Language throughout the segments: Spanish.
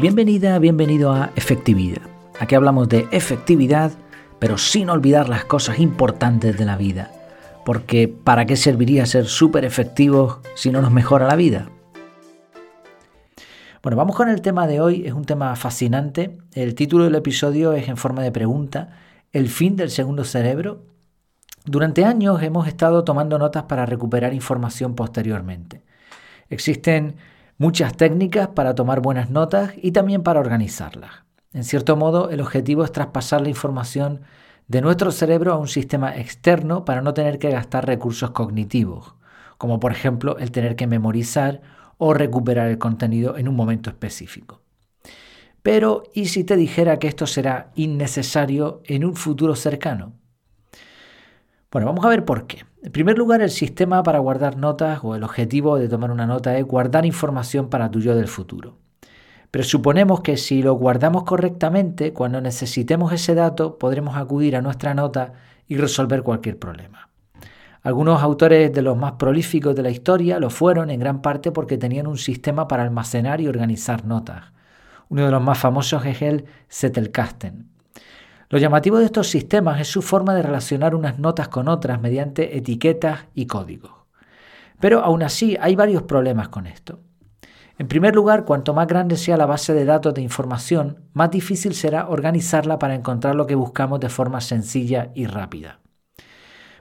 Bienvenida, bienvenido a Efectividad. Aquí hablamos de efectividad, pero sin olvidar las cosas importantes de la vida. Porque ¿para qué serviría ser súper efectivos si no nos mejora la vida? Bueno, vamos con el tema de hoy. Es un tema fascinante. El título del episodio es en forma de pregunta. ¿El fin del segundo cerebro? Durante años hemos estado tomando notas para recuperar información posteriormente. Existen muchas técnicas para tomar buenas notas y también para organizarlas. En cierto modo, el objetivo es traspasar la información de nuestro cerebro a un sistema externo para no tener que gastar recursos cognitivos, como por ejemplo el tener que memorizar o recuperar el contenido en un momento específico. Pero, ¿y si te dijera que esto será innecesario en un futuro cercano? Bueno, vamos a ver por qué. En primer lugar, el sistema para guardar notas o el objetivo de tomar una nota es guardar información para tu yo del futuro. Pero suponemos que si lo guardamos correctamente, cuando necesitemos ese dato, podremos acudir a nuestra nota y resolver cualquier problema. Algunos autores de los más prolíficos de la historia lo fueron en gran parte porque tenían un sistema para almacenar y organizar notas. Uno de los más famosos es el Zettelkasten. Lo llamativo de estos sistemas es su forma de relacionar unas notas con otras mediante etiquetas y códigos. Pero aún así hay varios problemas con esto. En primer lugar, cuanto más grande sea la base de datos de información, más difícil será organizarla para encontrar lo que buscamos de forma sencilla y rápida.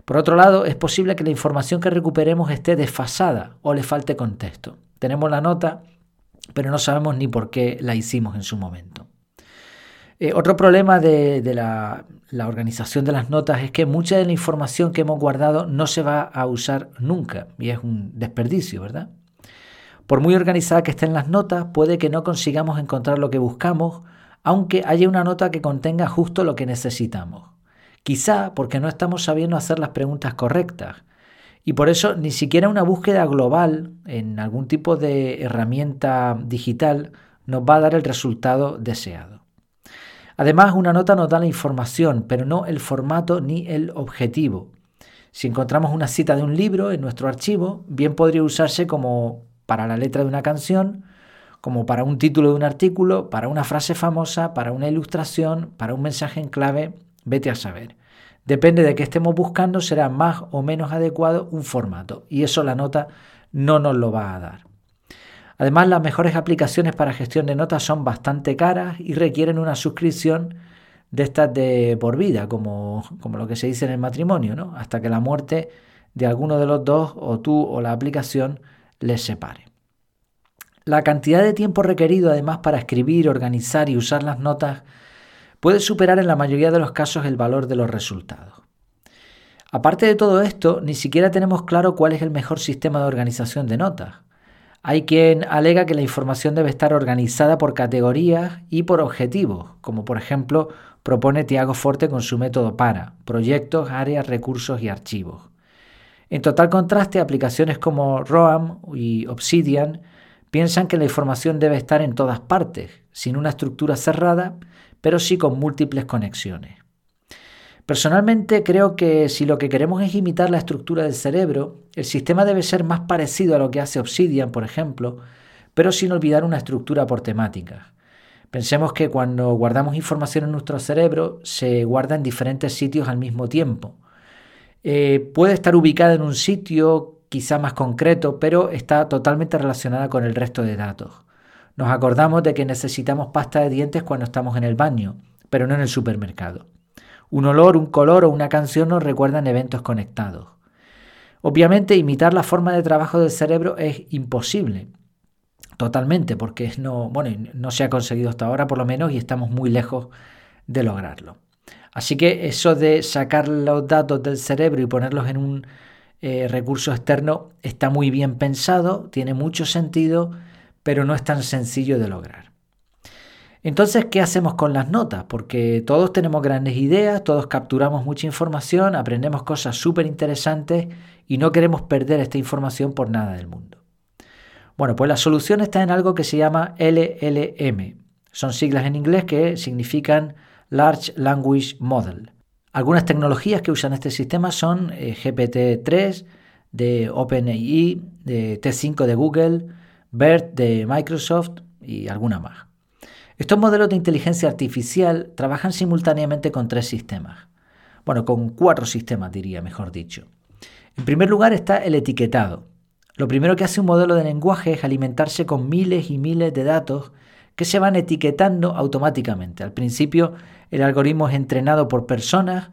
Por otro lado, es posible que la información que recuperemos esté desfasada o le falte contexto. Tenemos la nota, pero no sabemos ni por qué la hicimos en su momento. Eh, otro problema de, la, la, organización de las notas es que mucha de la información que hemos guardado no se va a usar nunca y es un desperdicio, ¿verdad? Por muy organizada que estén las notas, puede que no consigamos encontrar lo que buscamos, aunque haya una nota que contenga justo lo que necesitamos. Quizá porque no estamos sabiendo hacer las preguntas correctas. Y por eso ni siquiera una búsqueda global en algún tipo de herramienta digital nos va a dar el resultado deseado. Además, una nota nos da la información, pero no el formato ni el objetivo. Si encontramos una cita de un libro en nuestro archivo, bien podría usarse como para la letra de una canción, como para un título de un artículo, para una frase famosa, para una ilustración, para un mensaje en clave, vete a saber. Depende de qué estemos buscando, será más o menos adecuado un formato, y eso la nota no nos lo va a dar. Además, las mejores aplicaciones para gestión de notas son bastante caras y requieren una suscripción de estas de por vida, como, como lo que se dice en el matrimonio, ¿no? hasta que la muerte de alguno de los dos, o tú o la aplicación, les separe. La cantidad de tiempo requerido además para escribir, organizar y usar las notas puede superar en la mayoría de los casos el valor de los resultados. Aparte de todo esto, ni siquiera tenemos claro cuál es el mejor sistema de organización de notas. Hay quien alega que la información debe estar organizada por categorías y por objetivos, como por ejemplo propone Tiago Forte con su método PARA, proyectos, áreas, recursos y archivos. En total contraste, aplicaciones como Roam y Obsidian piensan que la información debe estar en todas partes, sin una estructura cerrada, pero sí con múltiples conexiones. Personalmente creo que si lo que queremos es imitar la estructura del cerebro, el sistema debe ser más parecido a lo que hace Obsidian, por ejemplo, pero sin olvidar una estructura por temáticas. Pensemos que cuando guardamos información en nuestro cerebro se guarda en diferentes sitios al mismo tiempo. Eh, puede estar ubicada en un sitio quizá más concreto, pero está totalmente relacionada con el resto de datos. Nos acordamos de que necesitamos pasta de dientes cuando estamos en el baño, pero no en el supermercado. Un olor, un color o una canción nos recuerdan eventos conectados. Obviamente imitar la forma de trabajo del cerebro es imposible, totalmente, porque no, se ha conseguido hasta ahora por lo menos y estamos muy lejos de lograrlo. Así que eso de sacar los datos del cerebro y ponerlos en un eh, recurso externo está muy bien pensado, tiene mucho sentido, pero no es tan sencillo de lograr. Entonces, ¿qué hacemos con las notas? Porque todos tenemos grandes ideas, todos capturamos mucha información, aprendemos cosas súper interesantes y no queremos perder esta información por nada del mundo. Bueno, pues la solución está en algo que se llama LLM. Son siglas en inglés que significan Large Language Model. Algunas tecnologías que usan este sistema son eh, GPT-3 de OpenAI, de T5 de Google, BERT de Microsoft y alguna más. Estos modelos de inteligencia artificial trabajan simultáneamente con tres sistemas. Bueno, con cuatro sistemas diría, mejor dicho. En primer lugar está el etiquetado. Lo primero que hace un modelo de lenguaje es alimentarse con miles y miles de datos que se van etiquetando automáticamente. Al principio el algoritmo es entrenado por personas,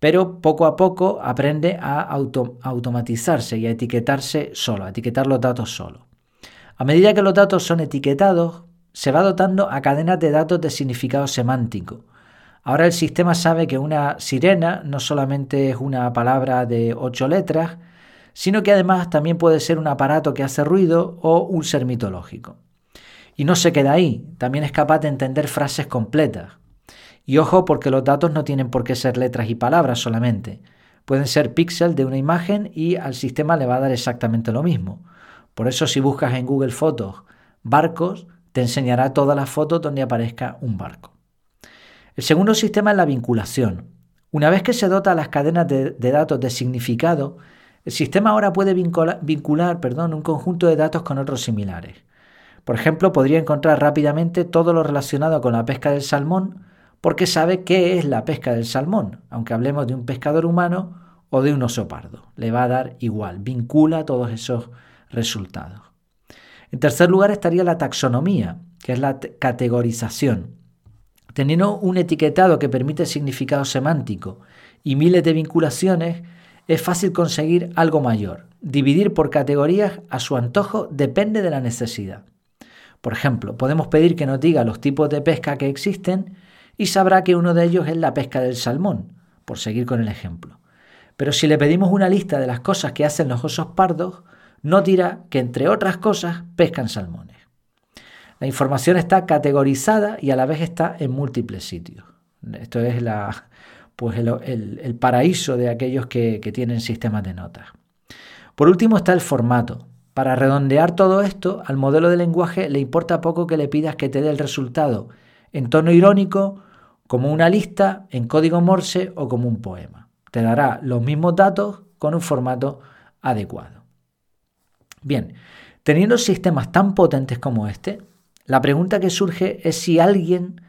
pero poco a poco aprende a automatizarse y a etiquetarse solo, a etiquetar los datos solo. A medida que los datos son etiquetados, se va dotando a cadenas de datos de significado semántico. Ahora el sistema sabe que una sirena no solamente es una palabra de ocho letras, sino que además también puede ser un aparato que hace ruido o un ser mitológico. Y no se queda ahí, también es capaz de entender frases completas. Y ojo porque los datos no tienen por qué ser letras y palabras solamente. Pueden ser píxeles de una imagen y al sistema le va a dar exactamente lo mismo. Por eso si buscas en Google Fotos barcos, te enseñará todas las fotos donde aparezca un barco. El segundo sistema es la vinculación. Una vez que se dota a las cadenas de, datos de significado, el sistema ahora puede vincular, perdón, un conjunto de datos con otros similares. Por ejemplo, podría encontrar rápidamente todo lo relacionado con la pesca del salmón porque sabe qué es la pesca del salmón, aunque hablemos de un pescador humano o de un oso pardo. Le va a dar igual, vincula todos esos resultados. En tercer lugar estaría la taxonomía, que es la categorización. Teniendo un etiquetado que permite significado semántico y miles de vinculaciones, es fácil conseguir algo mayor. Dividir por categorías a su antojo depende de la necesidad. Por ejemplo, podemos pedir que nos diga los tipos de pesca que existen y sabrá que uno de ellos es la pesca del salmón, por seguir con el ejemplo. Pero si le pedimos una lista de las cosas que hacen los osos pardos, nos dirá que entre otras cosas pescan salmones. La información está categorizada y a la vez está en múltiples sitios. Esto es pues el, paraíso de aquellos que, que tienen sistemas de notas. Por último está el formato. Para redondear todo esto, al modelo de lenguaje le importa poco que le pidas que te dé el resultado en tono irónico, como una lista, en código Morse o como un poema. Te dará los mismos datos con un formato adecuado. Bien, teniendo sistemas tan potentes como este, la pregunta que surge es si alguien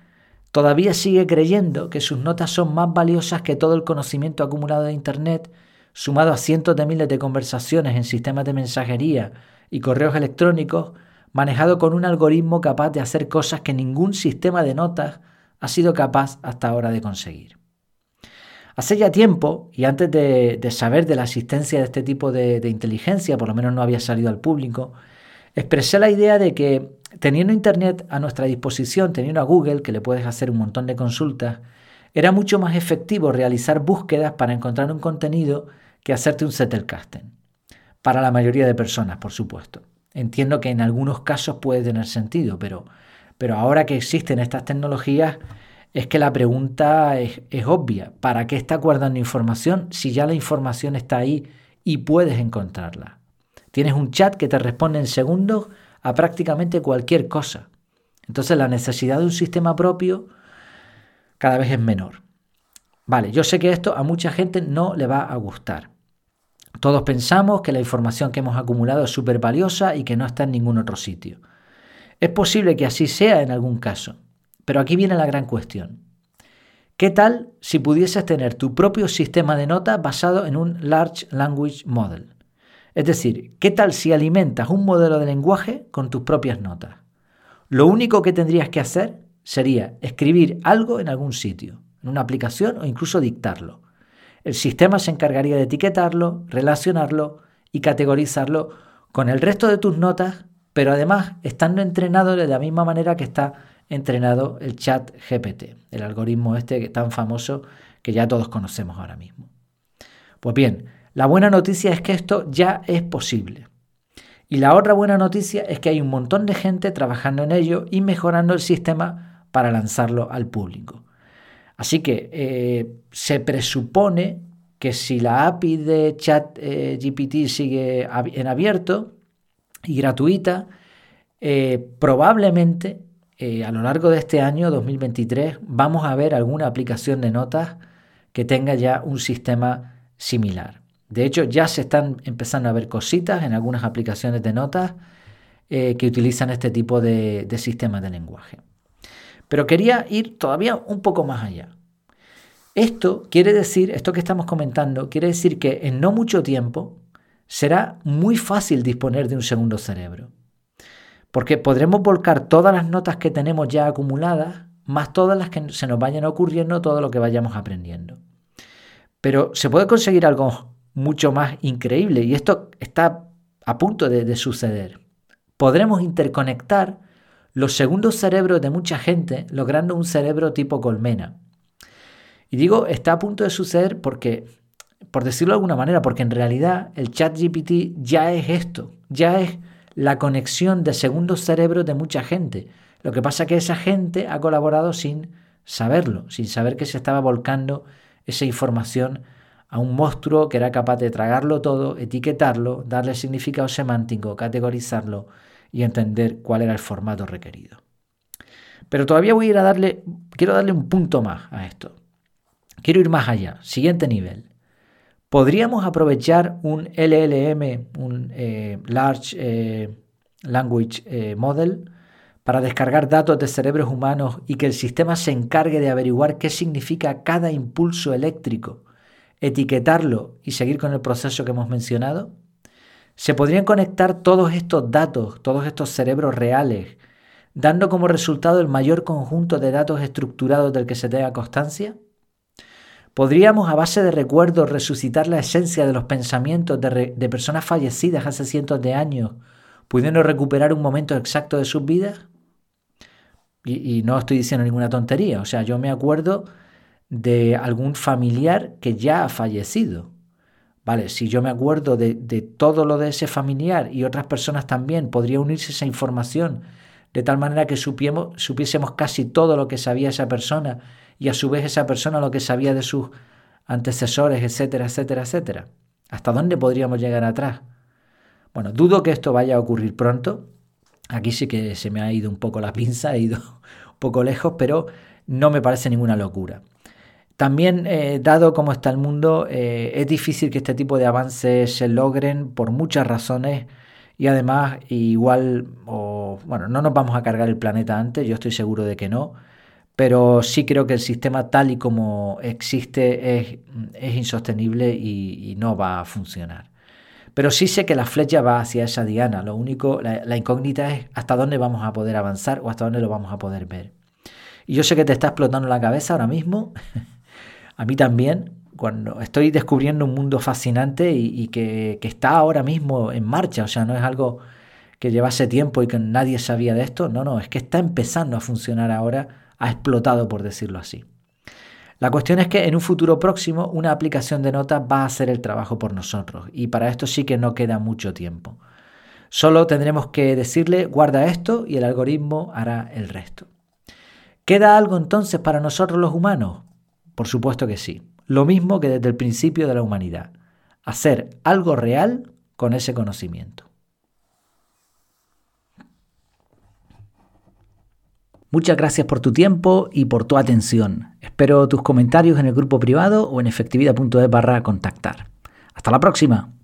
todavía sigue creyendo que sus notas son más valiosas que todo el conocimiento acumulado de Internet, sumado a cientos de miles de conversaciones en sistemas de mensajería y correos electrónicos, manejado con un algoritmo capaz de hacer cosas que ningún sistema de notas ha sido capaz hasta ahora de conseguir. Hace ya tiempo, y antes de, saber de la existencia de este tipo de inteligencia, por lo menos no había salido al público, expresé la idea de que teniendo Internet a nuestra disposición, teniendo a Google, que le puedes hacer un montón de consultas, era mucho más efectivo realizar búsquedas para encontrar un contenido que hacerte un casting. Para la mayoría de personas, por supuesto. Entiendo que en algunos casos puede tener sentido, pero, pero ahora que existen estas tecnologías, es que la pregunta es, obvia. ¿Para qué está guardando información si ya la información está ahí y puedes encontrarla? Tienes un chat que te responde en segundos a prácticamente cualquier cosa. Entonces la necesidad de un sistema propio cada vez es menor. Vale, yo sé que esto a mucha gente no le va a gustar. Todos pensamos que la información que hemos acumulado es súper valiosa y que no está en ningún otro sitio. Es posible que así sea en algún caso, pero aquí viene la gran cuestión. ¿Qué tal si pudieses tener tu propio sistema de notas basado en un Large Language Model? Es decir, ¿qué tal si alimentas un modelo de lenguaje con tus propias notas? Lo único que tendrías que hacer sería escribir algo en algún sitio, en una aplicación o incluso dictarlo. El sistema se encargaría de etiquetarlo, relacionarlo y categorizarlo con el resto de tus notas, pero además estando entrenado de la misma manera que está entrenado el chat GPT, el algoritmo este tan famoso que ya todos conocemos ahora mismo. Pues bien, la buena noticia es que esto ya es posible. Y la otra buena noticia es que hay un montón de gente trabajando en ello y mejorando el sistema para lanzarlo al público. Así que eh, se presupone que si la API de chat eh, GPT sigue en abierto y gratuita, eh, probablemente a lo largo de este año 2023 vamos a ver alguna aplicación de notas que tenga ya un sistema similar. De hecho, ya se están empezando a ver cositas en algunas aplicaciones de notas eh, que utilizan este tipo de, de sistemas de lenguaje. Pero quería ir todavía un poco más allá. Esto quiere decir, esto que estamos comentando, quiere decir que en no mucho tiempo será muy fácil disponer de un segundo cerebro. Porque podremos volcar todas las notas que tenemos ya acumuladas, más todas las que se nos vayan ocurriendo, todo lo que vayamos aprendiendo. Pero se puede conseguir algo mucho más increíble y esto está a punto de, de suceder. Podremos interconectar los segundos cerebros de mucha gente logrando un cerebro tipo colmena. Y digo, está a punto de suceder porque, por decirlo de alguna manera, porque en realidad el chat GPT ya es esto, ya es la conexión de segundos cerebros de mucha gente. Lo que pasa es que esa gente ha colaborado sin saberlo, sin saber que se estaba volcando esa información a un monstruo que era capaz de tragarlo todo, etiquetarlo, darle significado semántico, categorizarlo y entender cuál era el formato requerido. Pero todavía voy a ir a darle, quiero darle un punto más a esto. Quiero ir más allá. Siguiente nivel. ¿Podríamos aprovechar un LLM, un eh, Large eh, Language eh, Model, para descargar datos de cerebros humanos y que el sistema se encargue de averiguar qué significa cada impulso eléctrico, etiquetarlo y seguir con el proceso que hemos mencionado? Se podrían conectar todos estos datos, todos estos cerebros reales, dando como resultado el mayor conjunto de datos estructurados del que se tenga constancia? ¿Podríamos a base de recuerdos resucitar la esencia de los pensamientos de, personas fallecidas hace cientos de años, pudiendo recuperar un momento exacto de sus vidas? Y, no estoy diciendo ninguna tontería, o sea, yo me acuerdo de algún familiar que ya ha fallecido Vale, si yo me acuerdo de, todo lo de ese familiar y otras personas también, podría unirse esa información de tal manera que supiésemos casi todo lo que sabía esa persona y a su vez esa persona lo que sabía de sus antecesores, etcétera, etcétera, etcétera. ¿Hasta dónde podríamos llegar atrás? Bueno, dudo que esto vaya a ocurrir pronto. Aquí sí que se me ha ido un poco la pinza, he ido un poco lejos, pero no me parece ninguna locura. También, eh, dado cómo está el mundo, eh, es difícil que este tipo de avances se logren por muchas razones y además igual, o, bueno, no nos vamos a cargar el planeta antes, yo estoy seguro de que no, pero sí creo que el sistema tal y como existe es, es insostenible y, y, no va a funcionar. Pero sí sé que la flecha va hacia esa diana, lo único, la, incógnita es hasta dónde vamos a poder avanzar o hasta dónde lo vamos a poder ver. Y yo sé que te está explotando la cabeza ahora mismo. a mí también, cuando estoy descubriendo un mundo fascinante y, que, está ahora mismo en marcha, o sea, no es algo que llevase tiempo y que nadie sabía de esto, no, no, es que está empezando a funcionar ahora, ha explotado por decirlo así. La cuestión es que en un futuro próximo una aplicación de notas va a hacer el trabajo por nosotros y para esto sí que no queda mucho tiempo. Solo tendremos que decirle guarda esto y el algoritmo hará el resto. ¿Queda algo entonces para nosotros los humanos? Por supuesto que sí. Lo mismo que desde el principio de la humanidad. Hacer algo real con ese conocimiento. Muchas gracias por tu tiempo y por tu atención. Espero tus comentarios en el grupo privado o en efectividad.es barra contactar. Hasta la próxima.